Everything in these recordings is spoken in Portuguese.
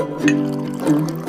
Música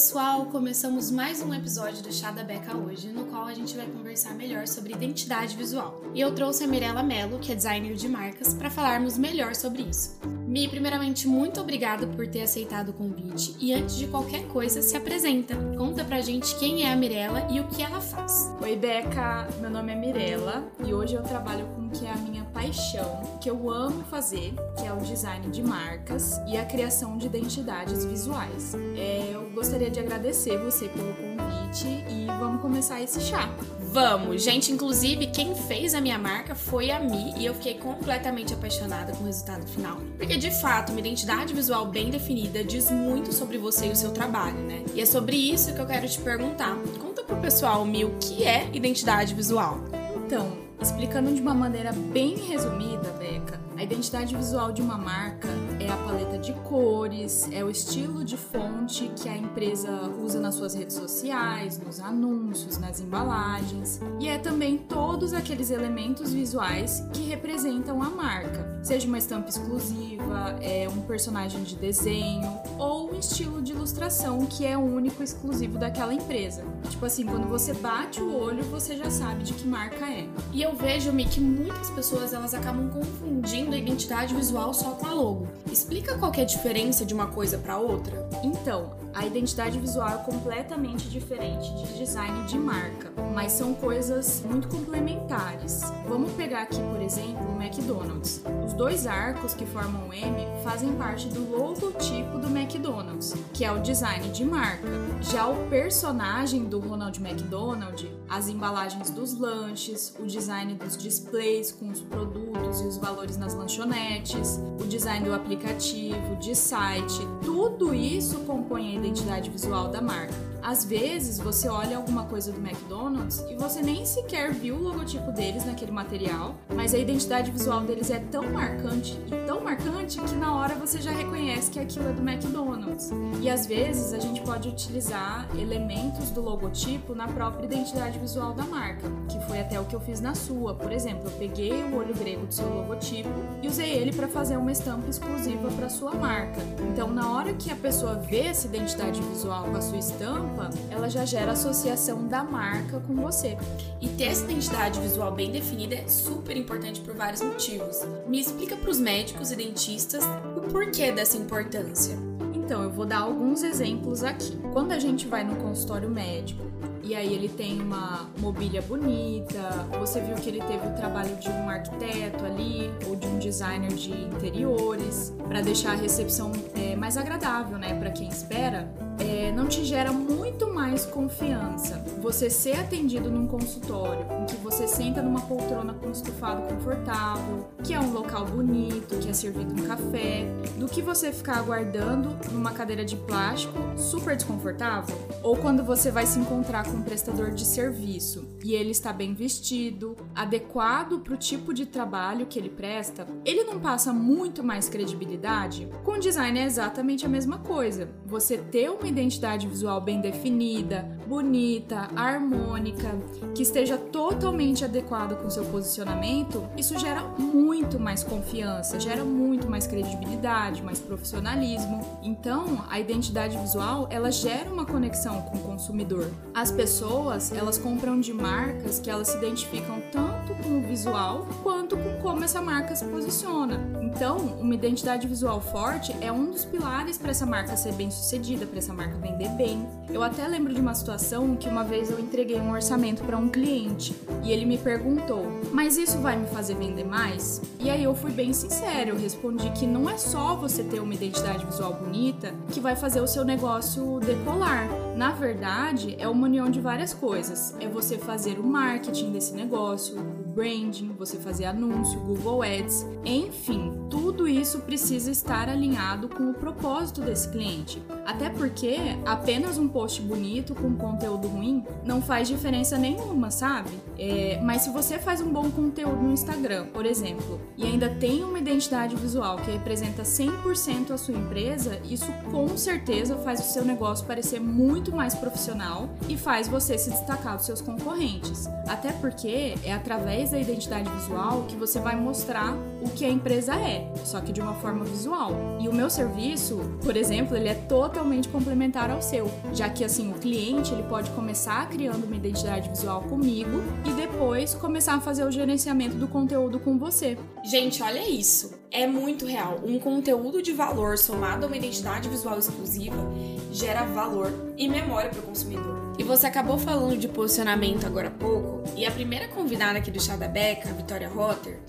pessoal, começamos mais um episódio do Chá da Beca hoje, no qual a gente vai conversar melhor sobre identidade visual. E eu trouxe a Mirella Mello, que é designer de marcas, para falarmos melhor sobre isso. Mi, primeiramente, muito obrigada por ter aceitado o convite e antes de qualquer coisa, se apresenta. Conta pra gente quem é a Mirella e o que ela faz. Oi, Beca, meu nome é Mirella e hoje eu trabalho com que é a minha paixão, que eu amo fazer, que é o design de marcas e a criação de identidades visuais. É, eu gostaria de agradecer você pelo convite e vamos começar esse chá. Vamos! Gente, inclusive, quem fez a minha marca foi a Mi e eu fiquei completamente apaixonada com o resultado final. Porque, de fato, uma identidade visual bem definida diz muito sobre você e o seu trabalho, né? E é sobre isso que eu quero te perguntar. Conta pro pessoal, Mi, o que é identidade visual? Então, explicando de uma maneira bem resumida, Beca, a identidade visual de uma marca é a paleta de cores, é o estilo de fonte que a empresa usa nas suas redes sociais, nos anúncios, nas embalagens, e é também todos aqueles elementos visuais que representam a marca, seja uma estampa exclusiva, é um personagem de desenho ou estilo de ilustração que é único exclusivo daquela empresa. Tipo assim, quando você bate o olho, você já sabe de que marca é. E eu vejo, Mi, que muitas pessoas elas acabam confundindo a identidade visual só com a logo. Explica qual é a diferença de uma coisa para outra? Então, a identidade visual é completamente diferente de design de marca, mas são coisas muito complementares. Vamos pegar aqui, por exemplo, o McDonald's. Os dois arcos que formam o M fazem parte do logotipo do McDonald's, que é o design de marca. Já o personagem do Ronald McDonald, as embalagens dos lanches, o design dos displays com os produtos e os valores nas lanchonetes, o design do aplicativo, de site, tudo isso compõe a identidade visual da marca. Às vezes você olha alguma coisa do McDonald's e você nem sequer viu o logotipo deles naquele material, mas a identidade visual deles é tão marcante e tão marcante que na hora você já reconhece que aquilo é do McDonald's. E às vezes a gente pode utilizar elementos do logotipo na própria identidade visual da marca, que foi até o que eu fiz na sua. Por exemplo, eu peguei o olho grego do seu logotipo e usei ele para fazer uma estampa exclusiva para sua marca. Então, na hora que a pessoa vê essa identidade visual com a sua estampa, ela já gera associação da marca com você. E ter essa identidade visual bem definida é super importante por vários motivos. Me explica para os médicos e dentistas o porquê dessa importância. Então, eu vou dar alguns exemplos aqui. Quando a gente vai no consultório médico e aí ele tem uma mobília bonita, você viu que ele teve o trabalho de um arquiteto ali ou de um designer de interiores para deixar a recepção é, mais agradável, né, para quem espera é, não te gera muito mais confiança você ser atendido num consultório em que você senta numa poltrona com estofado confortável, que é um local bonito, que é servido um café, do que você ficar aguardando numa cadeira de plástico super desconfortável, ou quando você vai se encontrar com um prestador de serviço e ele está bem vestido, adequado para o tipo de trabalho que ele presta, ele não passa muito mais credibilidade? Com design é exatamente a mesma coisa. Você ter uma identidade visual bem definida, definida bonita, harmônica, que esteja totalmente adequado com seu posicionamento, isso gera muito mais confiança, gera muito mais credibilidade, mais profissionalismo. Então, a identidade visual, ela gera uma conexão com o consumidor. As pessoas, elas compram de marcas que elas se identificam tanto com o visual quanto com como essa marca se posiciona. Então, uma identidade visual forte é um dos pilares para essa marca ser bem sucedida, para essa marca vender bem. Eu até lembro de uma situação que uma vez eu entreguei um orçamento para um cliente e ele me perguntou: "Mas isso vai me fazer vender mais?" E aí eu fui bem sincero, eu respondi que não é só você ter uma identidade visual bonita que vai fazer o seu negócio decolar. Na verdade, é uma união de várias coisas. É você fazer o marketing desse negócio, branding, você fazer anúncio, Google Ads, enfim, tudo isso precisa estar alinhado com o propósito desse cliente. Até porque apenas um post bonito com conteúdo ruim não faz diferença nenhuma, sabe? É, mas se você faz um bom conteúdo no Instagram, por exemplo, e ainda tem uma identidade visual que representa 100% a sua empresa, isso com certeza faz o seu negócio parecer muito mais profissional e faz você se destacar dos seus concorrentes. Até porque é através da identidade visual que você vai mostrar o que a empresa é, só que de uma forma visual. E o meu serviço, por exemplo, ele é totalmente complementar ao seu, já que assim o cliente ele pode começar criando uma identidade visual comigo e depois começar a fazer o gerenciamento do conteúdo com você. Gente, olha isso. É muito real. Um conteúdo de valor somado a uma identidade visual exclusiva gera valor e memória para o consumidor. Você acabou falando de posicionamento agora há pouco, e a primeira convidada aqui do Chá da Beca, Vitória Rotter,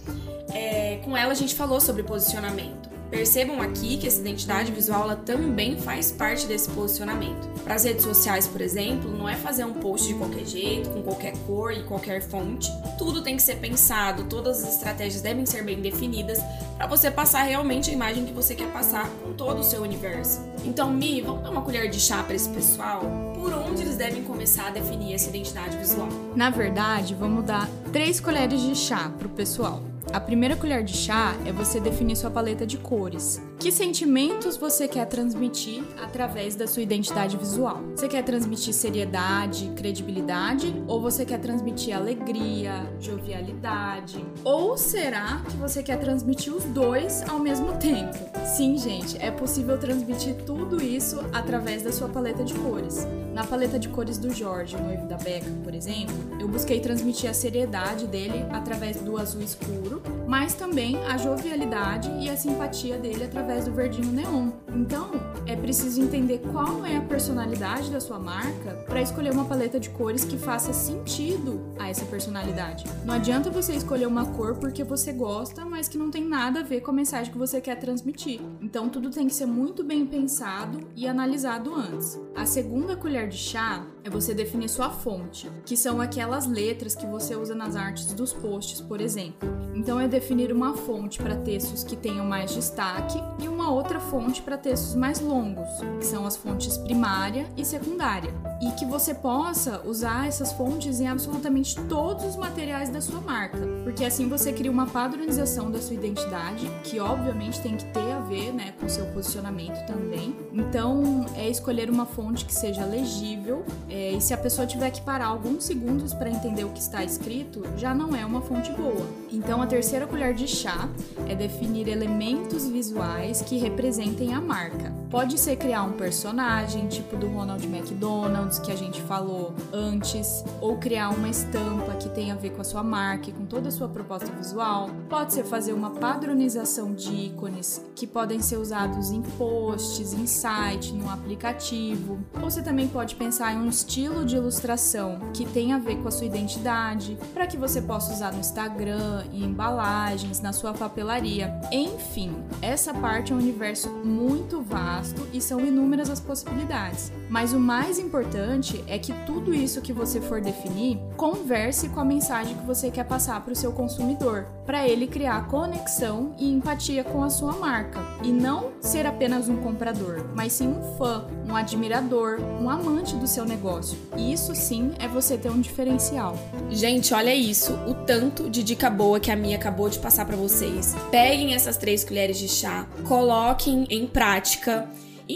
é, com ela a gente falou sobre posicionamento. Percebam aqui que essa identidade visual ela também faz parte desse posicionamento. Para as redes sociais, por exemplo, não é fazer um post de qualquer jeito, com qualquer cor e qualquer fonte. Tudo tem que ser pensado, todas as estratégias devem ser bem definidas para você passar realmente a imagem que você quer passar com todo o seu universo. Então, Mi, vamos dar uma colher de chá para esse pessoal? Por onde eles devem começar a definir essa identidade visual? Na verdade, vamos dar três colheres de chá para o pessoal. A primeira colher de chá é você definir sua paleta de cores. Que sentimentos você quer transmitir através da sua identidade visual? Você quer transmitir seriedade, credibilidade ou você quer transmitir alegria, jovialidade? Ou será que você quer transmitir os dois ao mesmo tempo? Sim, gente, é possível transmitir tudo isso através da sua paleta de cores. Na paleta de cores do Jorge, noivo da Becca, por exemplo, eu busquei transmitir a seriedade dele através do azul escuro, mas também a jovialidade e a simpatia dele através do verdinho neon. Então, é preciso entender qual é a personalidade da sua marca para escolher uma paleta de cores que faça sentido a essa personalidade. Não adianta você escolher uma cor porque você gosta, mas que não tem nada a ver com a mensagem que você quer transmitir. Então, tudo tem que ser muito bem pensado e analisado antes. A segunda colher de chá é você definir sua fonte, que são aquelas letras que você usa nas artes dos posts, por exemplo. Então é definir uma fonte para textos que tenham mais destaque e uma outra fonte para textos mais longos, que são as fontes primária e secundária. E que você possa usar essas fontes em absolutamente todos os materiais da sua marca, porque assim você cria uma padronização da sua identidade, que obviamente tem que ter a ver né, com seu posicionamento também. Então é escolher uma fonte que seja legível é, e se a pessoa tiver que parar alguns segundos para entender o que está escrito, já não é uma fonte boa. Então, a terceira colher de chá é definir elementos visuais que representem a marca. Pode ser criar um personagem, tipo do Ronald McDonald's, que a gente falou antes, ou criar uma estampa que tenha a ver com a sua marca e com toda a sua proposta visual. Pode ser fazer uma padronização de ícones que podem ser usados em posts, em site, no aplicativo. Ou você também pode pensar em um estilo de ilustração que tenha a ver com a sua identidade, para que você possa usar no Instagram, em embalagens, na sua papelaria. Enfim, essa parte é um universo muito vasto e são inúmeras as possibilidades. Mas o mais importante é que tudo isso que você for definir converse com a mensagem que você quer passar para o seu consumidor, para ele criar conexão e empatia com a sua marca e não ser apenas um comprador, mas sim um fã, um admirador, um amante do seu negócio. E isso sim é você ter um diferencial. Gente, olha isso, o tanto de dica boa que a minha acabou de passar para vocês. Peguem essas três colheres de chá, coloquem em prática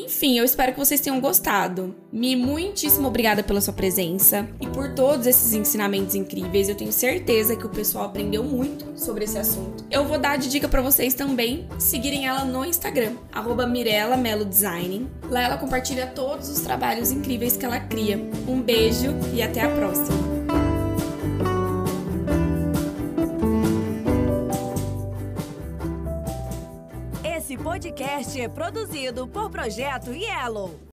enfim, eu espero que vocês tenham gostado. Me muitíssimo obrigada pela sua presença e por todos esses ensinamentos incríveis. Eu tenho certeza que o pessoal aprendeu muito sobre esse assunto. Eu vou dar de dica para vocês também seguirem ela no Instagram, @mirela_melo_design. Lá ela compartilha todos os trabalhos incríveis que ela cria. Um beijo e até a próxima. Podcast é produzido por Projeto Yellow.